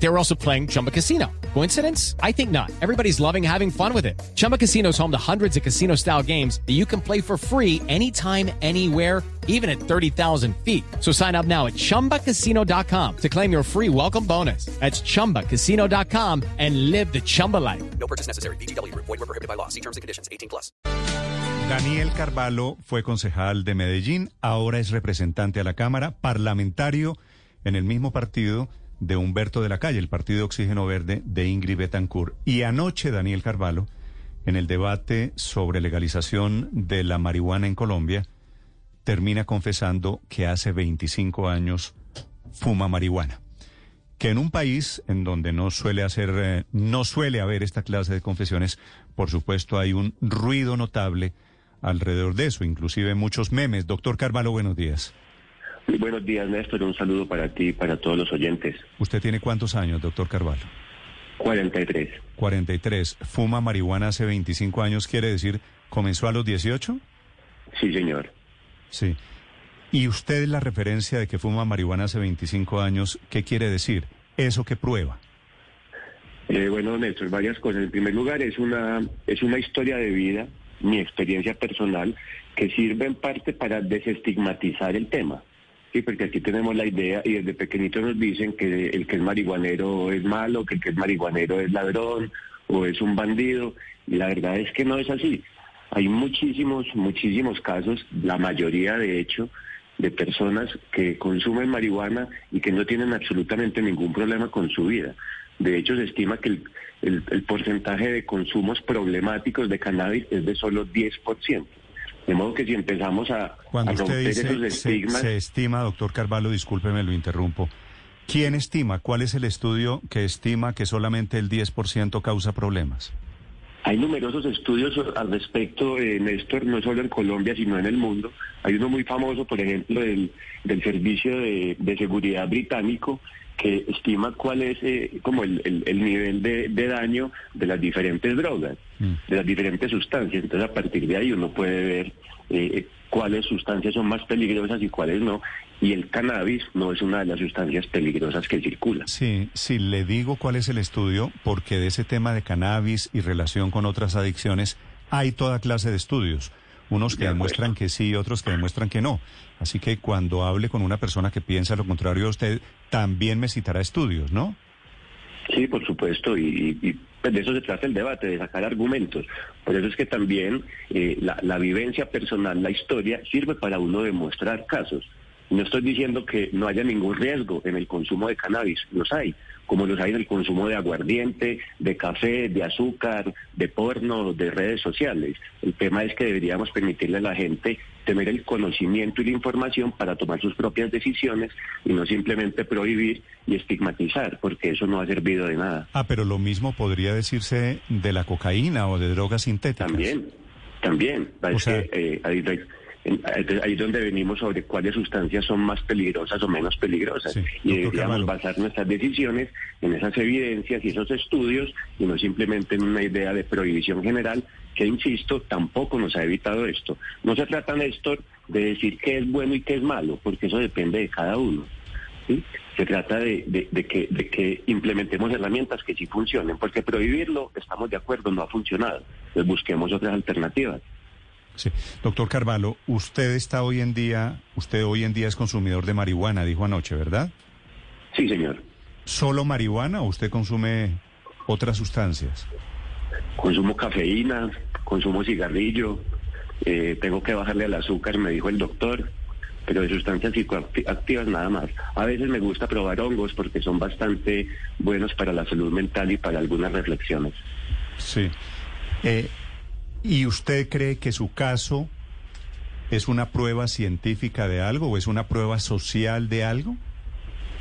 They were also playing Chumba Casino. Coincidence? I think not. Everybody's loving having fun with it. Chumba Casino is home to hundreds of casino style games that you can play for free anytime, anywhere, even at 30,000 feet. So sign up now at chumbacasino.com to claim your free welcome bonus. That's chumbacasino.com and live the Chumba life. No purchase necessary. BGW. Void were prohibited by law. See terms and conditions. 18 plus. Daniel Carvalho fue concejal de Medellín, ahora es representante a la Cámara, parlamentario en el mismo partido de Humberto de la Calle, el Partido Oxígeno Verde de Ingrid Betancourt. Y anoche Daniel Carvalho, en el debate sobre legalización de la marihuana en Colombia, termina confesando que hace 25 años fuma marihuana. Que en un país en donde no suele hacer, eh, no suele haber esta clase de confesiones, por supuesto hay un ruido notable alrededor de eso, inclusive muchos memes. Doctor Carvalho, buenos días. Buenos días, Néstor. Un saludo para ti y para todos los oyentes. ¿Usted tiene cuántos años, doctor Carvalho? 43. 43. ¿Fuma marihuana hace 25 años? ¿Quiere decir, comenzó a los 18? Sí, señor. Sí. ¿Y usted la referencia de que fuma marihuana hace 25 años, qué quiere decir? ¿Eso qué prueba? Eh, bueno, Néstor, varias cosas. En primer lugar, es una, es una historia de vida, mi experiencia personal, que sirve en parte para desestigmatizar el tema. Porque aquí tenemos la idea y desde pequeñito nos dicen que el que es marihuanero es malo, que el que es marihuanero es ladrón o es un bandido. Y la verdad es que no es así. Hay muchísimos, muchísimos casos, la mayoría de hecho, de personas que consumen marihuana y que no tienen absolutamente ningún problema con su vida. De hecho, se estima que el porcentaje de consumos problemáticos de cannabis es de solo 10%. De modo que si empezamos a, Cuando a usted dice esos estigmas... se estima, doctor Carvalho, discúlpeme, lo interrumpo. ¿Quién estima? ¿Cuál es el estudio que estima que solamente el 10% causa problemas? Hay numerosos estudios al respecto, eh, Néstor, no solo en Colombia, sino en el mundo. Hay uno muy famoso, por ejemplo, del, del Servicio de, de Seguridad Británico, que estima cuál es eh, como el, el- el nivel de, de daño de las diferentes drogas. De las diferentes sustancias. Entonces, a partir de ahí uno puede ver eh, cuáles sustancias son más peligrosas y cuáles no. Y el cannabis no es una de las sustancias peligrosas que circula. Sí, sí, le digo cuál es el estudio, porque de ese tema de cannabis y relación con otras adicciones hay toda clase de estudios. Unos que De demuestran que sí, otros que demuestran que no. Así que cuando hable con una persona que piensa lo contrario a usted, también me citará estudios, ¿no? Sí, por supuesto, y, y, pues, de eso se trata el debate, de sacar argumentos. Por eso es que también eh, la, la vivencia personal, la historia, sirve para uno demostrar casos. No estoy diciendo que no haya ningún riesgo en el consumo de cannabis, los hay, como los hay en el consumo de aguardiente, de café, de azúcar, de porno, de redes sociales. El tema es que deberíamos permitirle a la gente tener el conocimiento y la información para tomar sus propias decisiones y no simplemente prohibir y estigmatizar, porque eso no ha servido de nada. Ah, pero lo mismo podría decirse de la cocaína o de drogas sintéticas. También, también. O sea- que, eh, ahí, ahí- es donde venimos sobre cuáles sustancias son más peligrosas o menos peligrosas. Sí, y deberíamos basar nuestras decisiones en esas evidencias y esos estudios y no simplemente en una idea de prohibición general que, insisto, tampoco nos ha evitado esto. No se trata, Néstor, de decir qué es bueno y qué es malo, porque eso depende de cada uno. ¿sí? Se trata de, de- de que, de que implementemos herramientas que sí funcionen, porque prohibirlo, estamos de acuerdo, no ha funcionado. Entonces busquemos otras alternativas. Sí. Doctor Carvalho, usted está hoy en día, usted hoy en día es consumidor de marihuana, dijo anoche, ¿verdad? Sí, señor. ¿Solo marihuana o usted consume otras sustancias? Consumo cafeína, consumo cigarrillo, eh, tengo que bajarle al azúcar, me dijo el doctor, pero de sustancias psicoactivas nada más. A veces me gusta probar hongos porque son bastante buenos para la salud mental y para algunas reflexiones. Sí. Eh, ¿Y usted cree que su caso es una prueba científica de algo o es una prueba social de algo?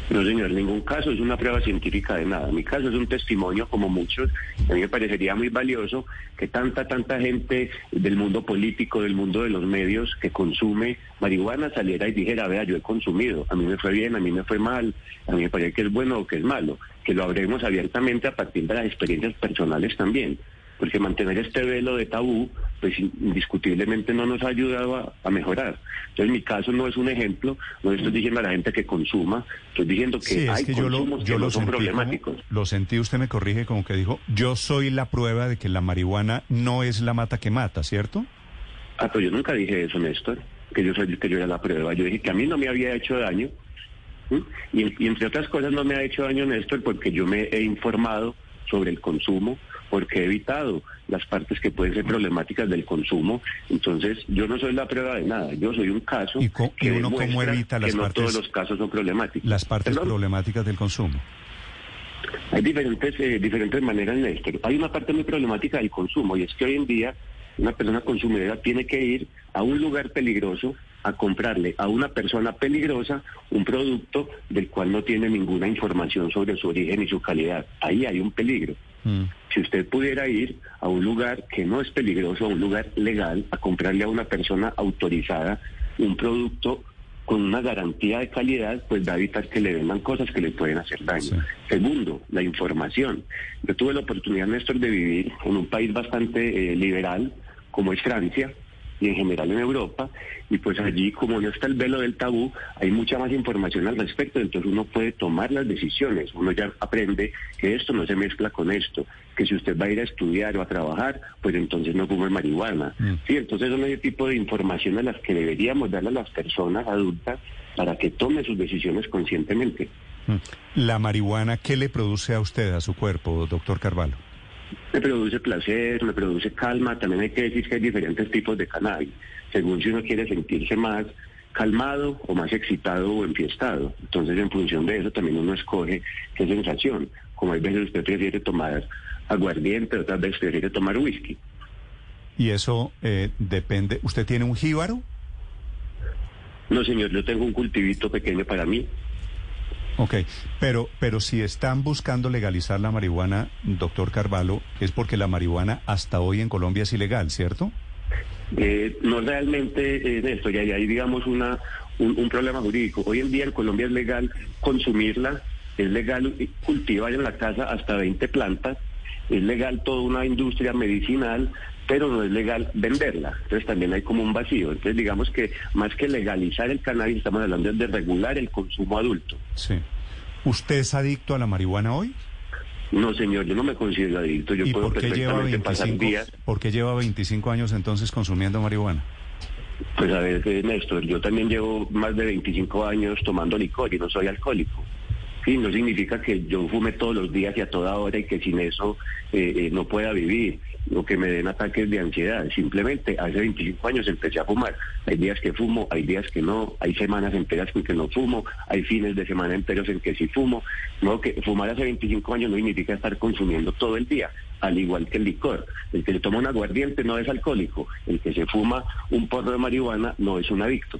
No, señor, ningún caso es una prueba científica de nada. Mi caso es un testimonio como muchos. A mí me parecería muy valioso que tanta, tanta gente del mundo político, del mundo de los medios que consume marihuana saliera y dijera, vea, yo he consumido, a mí me fue bien, a mí me fue mal, a mí me parece que es bueno o que es malo. Que lo hablemos abiertamente a partir de las experiencias personales también. Porque mantener este velo de tabú pues indiscutiblemente no nos ha ayudado a, a mejorar. Entonces mi caso no es un ejemplo, no estoy diciendo a la gente que consuma, estoy diciendo que Sí, es hay que yo lo, consumos yo que lo no son como- problemáticos. lo sentí, usted me corrige como que dijo, yo soy la prueba de que la marihuana no es la mata que mata, ¿cierto? Ah, pero yo nunca dije eso, Néstor, que yo soy que yo era la prueba. Yo dije que a mí no me había hecho daño. ¿sí? Y, y entre otras cosas no me ha hecho daño, Néstor, porque yo me he informado sobre el consumo, porque he evitado las partes que pueden ser problemáticas del consumo. Entonces, yo no soy la prueba de nada. Yo soy un caso ¿Y co- que uno cómo evita las que no partes- todos los casos son problemáticos. Las partes Perdón. problemáticas del consumo. Hay diferentes, eh, diferentes maneras, Néstor. Hay una parte muy problemática del consumo y es que hoy en día una persona consumidora tiene que ir a un lugar peligroso a comprarle a una persona peligrosa un producto del cual no tiene ninguna información sobre su origen y su calidad. Ahí hay un peligro. Mm. Si usted pudiera ir a un lugar que no es peligroso, a un lugar legal, a comprarle a una persona autorizada un producto con una garantía de calidad, pues va a evitar que le vendan cosas que le pueden hacer daño. Sí. Segundo, la información. Yo tuve la oportunidad, Néstor, de vivir en un país bastante eh, liberal, como es Francia, y en general en Europa, y pues allí, como no está el velo del tabú, hay mucha más información al respecto, entonces uno puede tomar las decisiones, uno ya aprende que esto no se mezcla con esto, que si usted va a ir a estudiar o a trabajar, pues entonces no fume marihuana. Mm. Sí, entonces son ese tipo de información a las que deberíamos darle a las personas adultas para que tomen sus decisiones conscientemente. Mm. La marihuana, ¿qué le produce a usted, a su cuerpo, doctor Carvalho? Me produce placer, me produce calma. También hay que decir que hay diferentes tipos de cannabis, según si uno quiere sentirse más calmado o más excitado o enfiestado. Entonces, en función de eso, también uno escoge qué sensación. Como hay veces usted prefiere tomar aguardiente, otras veces prefiere tomar whisky. Y eso eh, depende. ¿Usted tiene un jíbaro? No, señor, yo tengo un cultivito pequeño para mí. Ok, pero, pero si están buscando legalizar la marihuana, doctor Carvalho, es porque la marihuana hasta hoy en Colombia es ilegal, ¿cierto? Eh, no realmente, eh, Néstor, ya hay, digamos, una, un, un problema jurídico. Hoy en día en Colombia es legal consumirla, es legal cultivar en la casa hasta 20 plantas, es legal toda una industria medicinal, pero no es legal venderla. Entonces también hay como un vacío. Entonces digamos que más que legalizar el cannabis, estamos hablando de regular el consumo adulto. Sí. ¿Usted es adicto a la marihuana hoy? No, señor, yo no me considero adicto. Yo ¿Y puedo por qué lleva perfectamente pasar 25, días. por qué lleva 25 años entonces consumiendo marihuana? Pues a ver, eh, Néstor, yo también llevo más de 25 años tomando licor y no soy alcohólico. Sí, no significa que yo fume todos los días y a toda hora y que sin eso eh, eh, no pueda vivir o que me den ataques de ansiedad. Simplemente hace 25 años empecé a fumar. Hay días que fumo, hay días que no, hay semanas enteras en que no fumo, hay fines de semana enteros en que sí fumo. No, que fumar hace 25 años no significa estar consumiendo todo el día, al igual que el licor. El que se toma un aguardiente no es alcohólico, el que se fuma un porro de marihuana no es un adicto.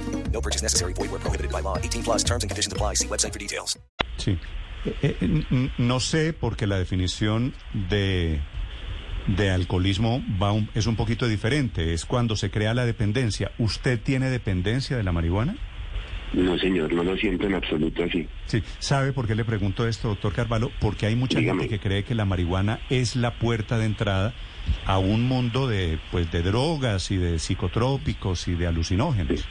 No purchase necessary. Void where prohibited by law. 18 plus terms and conditions apply. See website for details. Sí. Eh, eh, no sé porque la definición de, de alcoholismo va un- es un poquito diferente. Es cuando se crea la dependencia. ¿Usted tiene dependencia de la marihuana? No, señor, no lo siento en absoluto así. Sí. ¿Sabe por qué le pregunto esto, doctor Carvalho? Porque hay mucha Dígame. gente que cree que la marihuana es la puerta de entrada a un mundo de, pues, de drogas y de psicotrópicos y de alucinógenos.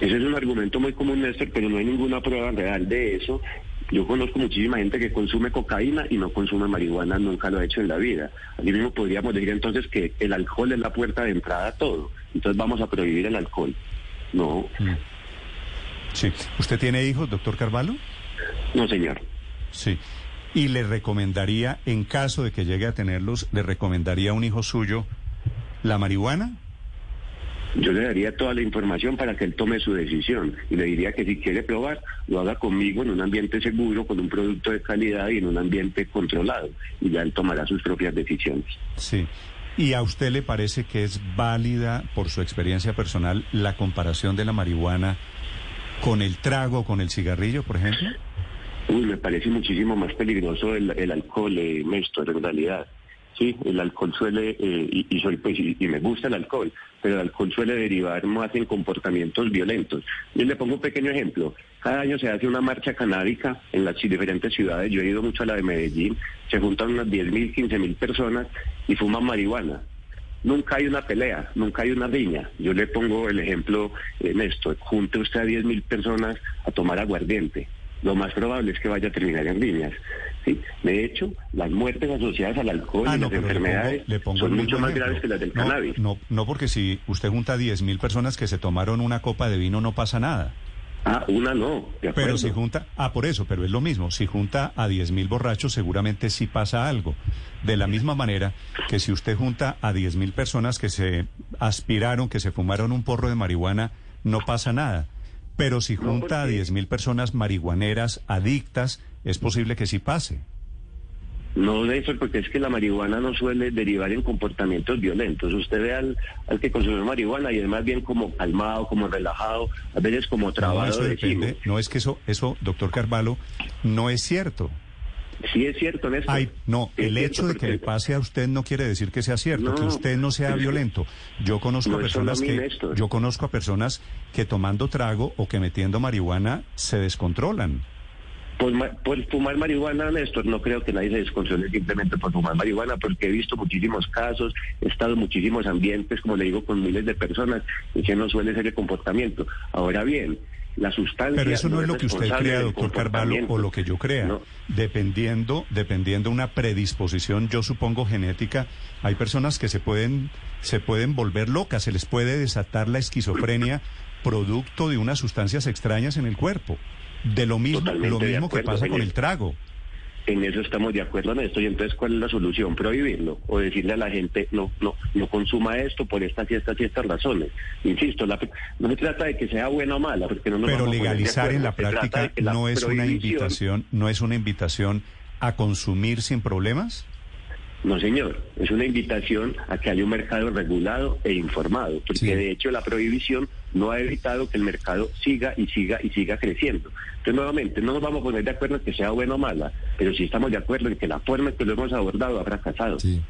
Ese es un argumento muy común, Néstor, pero no hay ninguna prueba real de eso. Yo conozco muchísima gente que consume cocaína y no consume marihuana, nunca lo ha hecho en la vida. Así mismo podríamos decir entonces que el alcohol es la puerta de entrada a todo. Entonces vamos a prohibir el alcohol. No, Sí. ¿Usted tiene hijos, doctor Carvalho? no, señor. Sí. ¿Y le recomendaría, en caso de que llegue a tenerlos, le recomendaría a un hijo suyo la marihuana? Yo le daría toda la información para que él tome su decisión y le diría que si quiere probar, lo haga conmigo en un ambiente seguro, con un producto de calidad y en un ambiente controlado. Y ya él tomará sus propias decisiones. Sí. ¿Y a usted le parece que es válida, por su experiencia personal, la comparación de la marihuana con el trago, con el cigarrillo, por ejemplo? Uy, me parece muchísimo más peligroso el, el alcohol, eh, en realidad. Sí, el alcohol suele, eh, y, y soy pues, y, y me gusta el alcohol, pero el alcohol suele derivar más en comportamientos violentos. Yo le pongo un pequeño ejemplo. Cada año se hace una marcha canábica en las diferentes ciudades. Yo he ido mucho a la de Medellín. Se juntan unas 10.000, 15.000 personas y fuman marihuana. Nunca hay una pelea, nunca hay una riña. Yo le pongo el ejemplo, eh, Néstor, junte usted a 10.000 personas a tomar aguardiente. Lo más probable es que vaya a terminar en riñas. ¿sí? De hecho, las muertes asociadas al alcohol Ah, y no, las le enfermedades pongo- le pongo son mucho más ejemplo. graves que las del no, cannabis. No, no, porque si usted junta 10.000 personas que se tomaron una copa de vino, no pasa nada. Ah, una no, de acuerdo. Pero si junta, ah, por eso, pero es lo mismo. Si junta a 10.000 borrachos, seguramente sí pasa algo. De la misma manera que si usted junta a 10.000 personas que se aspiraron, que se fumaron un porro de marihuana, no pasa nada. Pero si No, junta a porque- 10.000 personas marihuaneras, adictas, es posible que sí pase. No de eso, porque es que la marihuana no suele derivar en comportamientos violentos. Usted ve al, al que consume marihuana y es más bien como calmado, como relajado, a veces como No, trabado. eso decimos. depende. No es que eso, eso, doctor Carvalho, no es cierto. Sí es cierto, Néstor. Ay, no, el hecho de que le pase a usted no quiere decir que sea cierto, No, que usted no sea violento. Yo conozco no a personas a mí, que Néstor. yo conozco a personas que tomando trago o que metiendo marihuana se descontrolan. Por, por fumar marihuana, Néstor, no creo que nadie se descontrole simplemente por fumar marihuana, porque he visto muchísimos casos, he estado en muchísimos ambientes, como le digo, con miles de personas, y que no suele ser el comportamiento. Ahora bien, la sustancia... Pero eso no es lo que usted crea, doctor Carvalho, o lo que yo crea. No. Dependiendo, dependiendo una predisposición, yo supongo genética, hay personas que se pueden, se pueden volver locas, se les puede desatar la esquizofrenia producto de unas sustancias extrañas en el cuerpo. De lo mismo, Totalmente lo mismo que pasa con el trago. En eso estamos de acuerdo, Néstor. Y entonces, ¿cuál es la solución? Prohibirlo o decirle a la gente, no, no, no consuma esto por estas y estas y estas razones. Insisto, la- no se trata de que sea buena o mala, porque no nos Pero vamos a legalizar en la práctica la no es una invitación, no es una invitación a consumir sin problemas. No, señor. Es una invitación a que haya un mercado regulado e informado, porque Sí. de hecho la prohibición no ha evitado que el mercado siga y siga y siga creciendo. Entonces, nuevamente, no nos vamos a poner de acuerdo en que sea buena o mala, pero sí estamos de acuerdo en que la forma en que lo hemos abordado ha fracasado. Sí.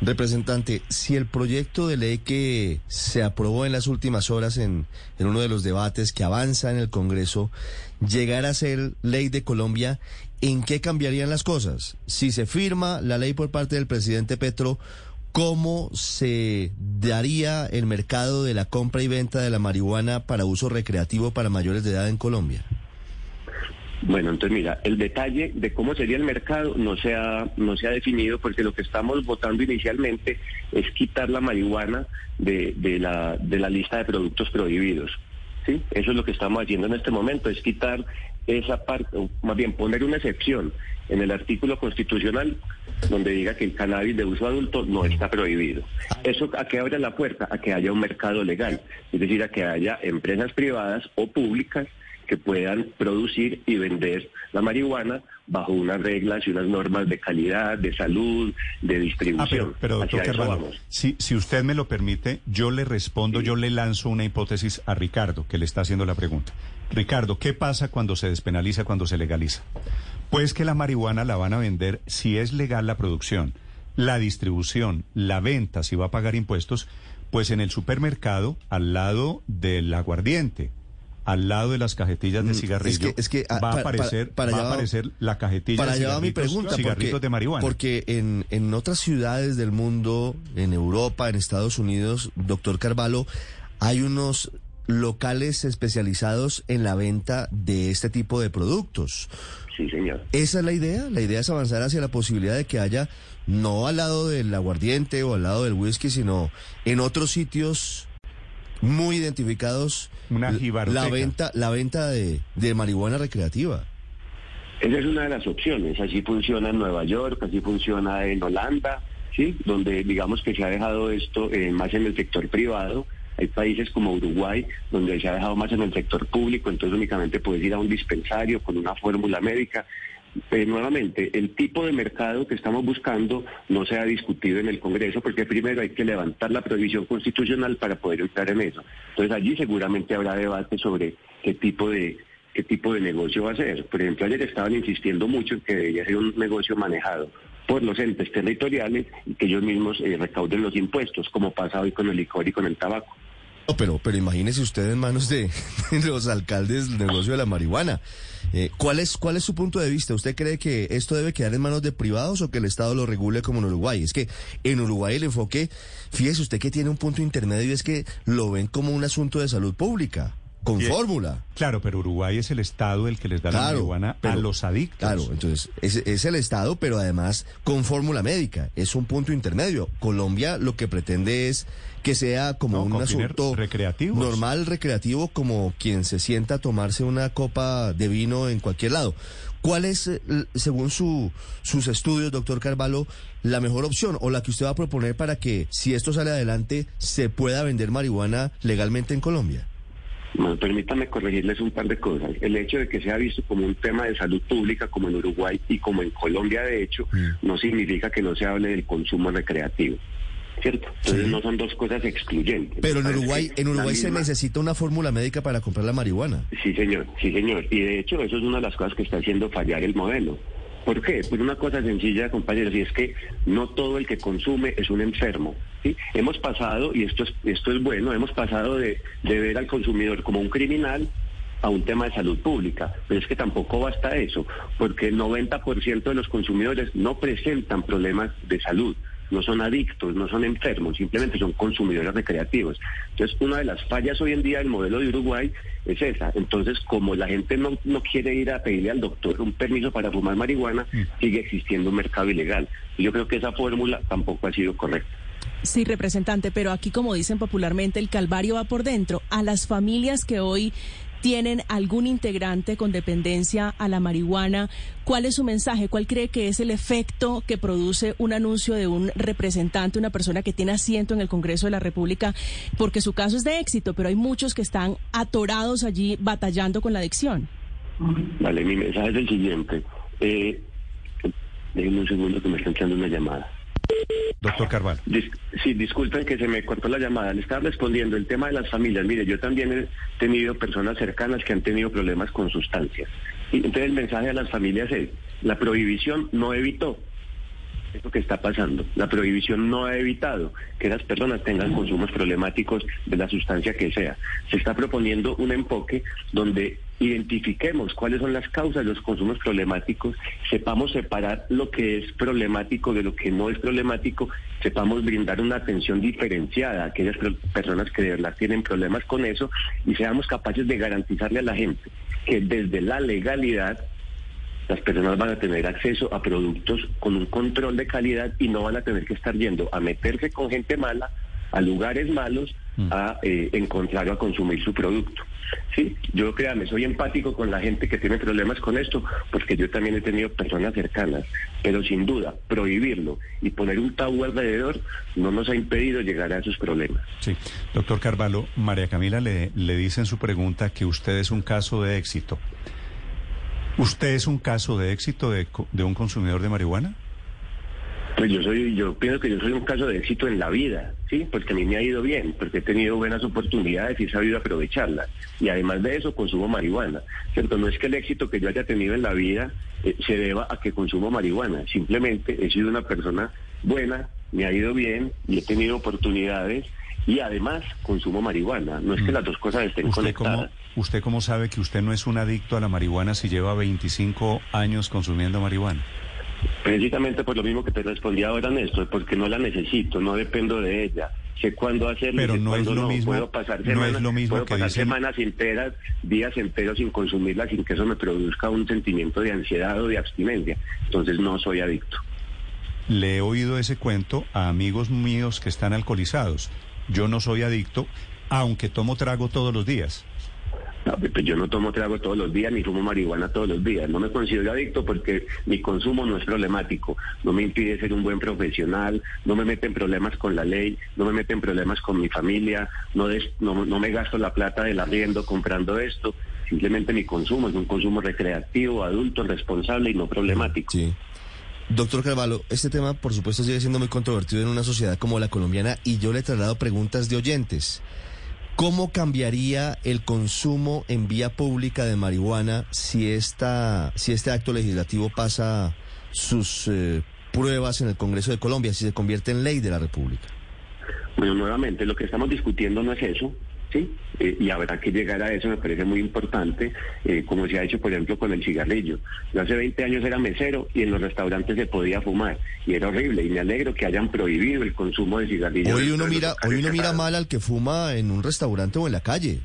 Representante, si el proyecto de ley que se aprobó en las últimas horas en, en uno de los debates que avanza en el Congreso llegara a ser ley de Colombia, ¿en qué cambiarían las cosas? Si se firma la ley por parte del presidente Petro, ¿cómo se daría el mercado de la compra y venta de la marihuana para uso recreativo para mayores de edad en Colombia? Bueno, entonces mira, el detalle de cómo sería el mercado no se ha, no se ha definido porque lo que estamos votando inicialmente es quitar la marihuana de, de la, de la lista de productos prohibidos. ¿sí? Eso es lo que estamos haciendo en este momento, es quitar esa parte, más bien poner una excepción en el artículo constitucional donde diga que el cannabis de uso adulto no está prohibido. ¿Eso a qué abre la puerta? A que haya un mercado legal, es decir, a que haya empresas privadas o públicas que puedan producir y vender la marihuana bajo unas reglas y unas normas de calidad, de salud, de Ah, distribución. pero, pero doctor Carvalho, si, si usted me lo permite, yo le respondo, yo le lanzo una hipótesis a Ricardo, que le está haciendo la pregunta. Ricardo, ¿qué pasa cuando se despenaliza, cuando se legaliza? Pues que la marihuana la van a vender, si es legal la producción, la distribución, la venta, si va a pagar impuestos, pues en el supermercado, al lado del aguardiente, al lado de las cajetillas de Mm, cigarrillo, es que- es que, ah, va, a pa- aparecer, para- para va a aparecer la cajetilla Para de allá va mi pregunta. cigarritos porque, de marihuana. Porque en, en otras ciudades del mundo, en Europa, en Estados Unidos, doctor Carvalho, hay unos locales especializados en la venta de este tipo de productos. Sí, señor. ¿Esa es la idea? La idea es avanzar hacia la posibilidad de que haya, no al lado del aguardiente o al lado del whisky, sino en otros sitios muy identificados Una la- venta, la venta de, de marihuana recreativa. Esa es una de las opciones. Así funciona en Nueva York, así funciona en Holanda, ¿sí? Donde digamos que se ha dejado esto eh, más en el sector privado. Hay países como Uruguay donde se ha dejado más en el sector público, entonces únicamente puedes ir a un dispensario con una fórmula médica. Eh, nuevamente, el tipo de mercado que estamos buscando no se ha discutido en el Congreso porque primero hay que levantar la prohibición constitucional para poder entrar en eso. Entonces allí seguramente habrá debate sobre qué tipo de qué tipo de negocio va a ser. Por ejemplo, ayer estaban insistiendo mucho en que debería ser un negocio manejado por los entes territoriales y que ellos mismos eh, recauden los impuestos, como pasa hoy con el licor y con el tabaco. No, pero, pero imagínese usted en manos de, los alcaldes del negocio de la marihuana. Eh, ¿cuál, es, ¿Cuál es su punto de vista? ¿Usted cree que esto debe quedar en manos de privados o que el Estado lo regule como en Uruguay? Es que en Uruguay el enfoque, fíjese usted que tiene un punto intermedio y es que lo ven como un asunto de salud pública. Con fórmula. Claro, pero Uruguay es el Estado el que les da la marihuana a los adictos. Claro, entonces es, es el Estado, pero además con fórmula médica. Es un punto intermedio. Colombia lo que pretende es que sea como No, un asunto recreativos. normal, recreativo, como quien se sienta a tomarse una copa de vino en cualquier lado. ¿Cuál es, eh, según su, sus estudios, doctor Carvalho, la mejor opción o la que usted va a proponer para que, si esto sale adelante, se pueda vender marihuana legalmente en Colombia? Bueno, permítame corregirles un par de cosas. El hecho de que sea visto como un tema de salud pública, como en Uruguay y como en Colombia, de hecho, Mm. no significa que no se hable del consumo recreativo. ¿Cierto? Entonces Sí. no son dos cosas excluyentes. Pero en Uruguay, en Uruguay se misma- necesita una fórmula médica para comprar la marihuana. Sí, señor, sí, señor. Y de hecho, eso es una de las cosas que está haciendo fallar el modelo. ¿Por qué? Pues una cosa sencilla, compañeros, y es que no todo el que consume es un enfermo. Hemos pasado, y esto es, esto es bueno, hemos pasado de, de ver al consumidor como un criminal a un tema de salud pública. Pero es que tampoco basta eso, porque el 90% de los consumidores no presentan problemas de salud no son adictos, no son enfermos, simplemente son consumidores recreativos. Entonces, una de las fallas hoy en día del modelo de Uruguay es esa. Entonces, como la gente no, no quiere ir a pedirle al doctor un permiso para fumar marihuana, sigue existiendo un mercado ilegal. Y yo creo que esa fórmula tampoco ha sido correcta. Sí, representante, pero aquí, como dicen popularmente, el calvario va por dentro. A las familias que hoy tienen algún integrante con dependencia a la marihuana, ¿cuál es su mensaje? ¿Cuál cree que es el efecto que produce un anuncio de un representante, una persona que tiene asiento en el Congreso de la República? Porque su caso es de éxito, pero hay muchos que están atorados allí batallando con la adicción. Vale, mi mensaje es el siguiente. Eh, déjenme un segundo que me está entrando una llamada. Doctor Carvalho. Dis- sí, disculpen que se me cortó la llamada. Le estaba respondiendo el tema de las familias. Mire, yo también he tenido personas cercanas que han tenido problemas con sustancias. Entonces el mensaje a las familias es, la prohibición no evitó eso que está pasando. La prohibición no ha evitado que las personas tengan consumos problemáticos de la sustancia que sea. Se está proponiendo un enfoque donde identifiquemos cuáles son las causas de los consumos problemáticos, sepamos separar lo que es problemático de lo que no es problemático, sepamos brindar una atención diferenciada a aquellas per- personas que de verdad tienen problemas con eso y seamos capaces de garantizarle a la gente que desde la legalidad las personas van a tener acceso a productos con un control de calidad y no van a tener que estar yendo a meterse con gente mala, a lugares malos, a eh, encontrar o a consumir su producto. Sí, yo créame, soy empático con la gente que tiene problemas con esto, porque yo también he tenido personas cercanas, pero sin duda, prohibirlo y poner un tabú alrededor no nos ha impedido llegar a esos problemas. Sí. Doctor Carvalho, María Camila le, le dice en su pregunta que usted es un caso de éxito. ¿Usted es un caso de éxito de, de un consumidor de marihuana? Pues yo soy, yo pienso que yo soy un caso de éxito en la vida, sí, porque a mí me ha ido bien, porque he tenido buenas oportunidades y he sabido aprovecharlas. Y además de eso consumo marihuana, ¿cierto? No es que el éxito que yo haya tenido en la vida eh, se deba a que consumo marihuana, simplemente he sido una persona buena, me ha ido bien y he tenido oportunidades y además consumo marihuana. No es que las dos cosas estén ¿Usted cómo, conectadas. ¿Usted cómo sabe que usted no es un adicto a la marihuana si lleva 25 años consumiendo marihuana? Precisamente por lo mismo que te respondí ahora, Néstor, porque no la necesito, no dependo de ella. Sé cuándo hacerlo, Pero sé no es lo mismo- Puedo pasar no es lo mismo puedo pasar dicen- semanas enteras, días enteros sin consumirla, sin que eso me produzca un sentimiento de ansiedad o de abstinencia. Entonces no soy adicto. Le he oído ese cuento a amigos míos que están alcoholizados. Yo no soy adicto, aunque tomo trago todos los días. No, pues yo no tomo trago todos los días ni fumo marihuana todos los días. No me considero adicto porque mi consumo no es problemático. No me impide ser un buen profesional, no me mete en problemas con la ley, no me mete en problemas con mi familia, no, no, no me gasto la plata del arriendo comprando esto. Simplemente mi consumo es un consumo recreativo, adulto, responsable y no problemático. Sí. Doctor Carvalho, este tema por supuesto sigue siendo muy controvertido en una sociedad como la colombiana y yo le he trasladado preguntas de oyentes. ¿Cómo cambiaría el consumo en vía pública de marihuana si, esta, si este acto legislativo pasa sus eh, pruebas en el Congreso de Colombia, si se convierte en ley de la República? Bueno, nuevamente, lo que estamos discutiendo no es eso. ¿Sí? Eh, y habrá que llegar a eso, me parece muy importante, eh, como se ha hecho, por ejemplo, con el cigarrillo. Yo hace 20 años era mesero y en los restaurantes se podía fumar y era horrible y me alegro que hayan prohibido el consumo de cigarrillos. Hoy uno mira, hoy uno mira mal al que fuma en un restaurante o en la calle.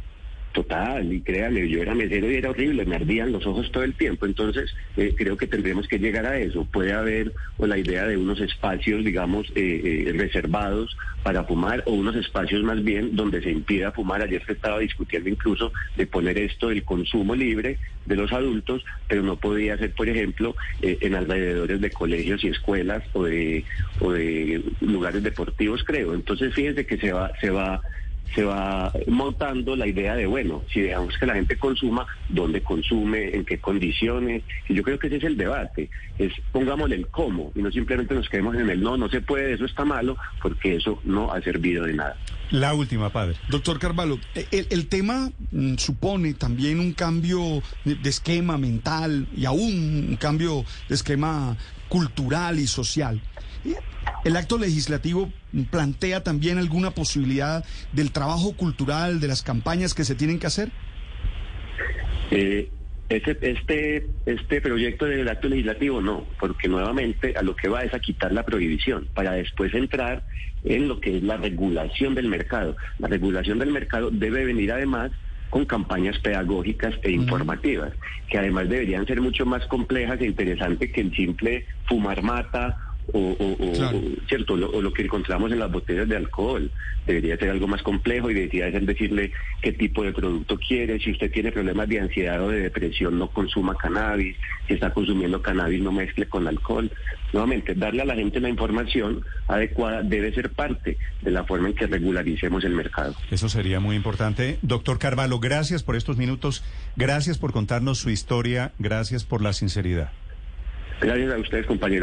Total, y créanme, yo era mesero y era horrible, me ardían los ojos todo el tiempo, entonces eh, creo que tendremos que llegar a eso. Puede haber o la idea de unos espacios, digamos, eh, eh, reservados para fumar o unos espacios más bien donde se impida fumar. Ayer se estaba discutiendo incluso de poner esto del consumo libre de los adultos, pero no podía ser, por ejemplo, en alrededores de colegios y escuelas o de, o de lugares deportivos, creo. Entonces fíjense que se va, se va se va montando la idea de, bueno, si dejamos que la gente consuma, ¿dónde consume? ¿En qué condiciones? Y yo creo que ese es el debate, es pongámosle el cómo y no simplemente nos quedemos en el no, no se puede, eso está malo, porque eso no ha servido de nada. La última, padre. Doctor Carvalho, el, tema mm, supone también un cambio de esquema mental y aún un cambio de esquema cultural y social. ¿El acto legislativo plantea también alguna posibilidad del trabajo cultural, de las campañas que se tienen que hacer? Eh, este, este, este proyecto del acto legislativo no, porque nuevamente a lo que va es a quitar la prohibición para después entrar en lo que es la regulación del mercado. La regulación del mercado debe venir además con campañas pedagógicas e informativas, que además deberían ser mucho más complejas e interesantes que el simple fumar mata o, cierto o lo, que encontramos en las botellas de alcohol. Debería ser algo más complejo y debería ser decirle qué tipo de producto quiere. Si usted tiene problemas de ansiedad o de depresión no consuma cannabis. Si está consumiendo cannabis no mezcle con alcohol. Nuevamente darle a la gente la información adecuada debe ser parte de la forma en que regularicemos el mercado. Eso sería muy importante. Doctor Carvalho gracias por estos minutos. Gracias por contarnos su historia. Gracias por la sinceridad. Gracias a ustedes, compañeros.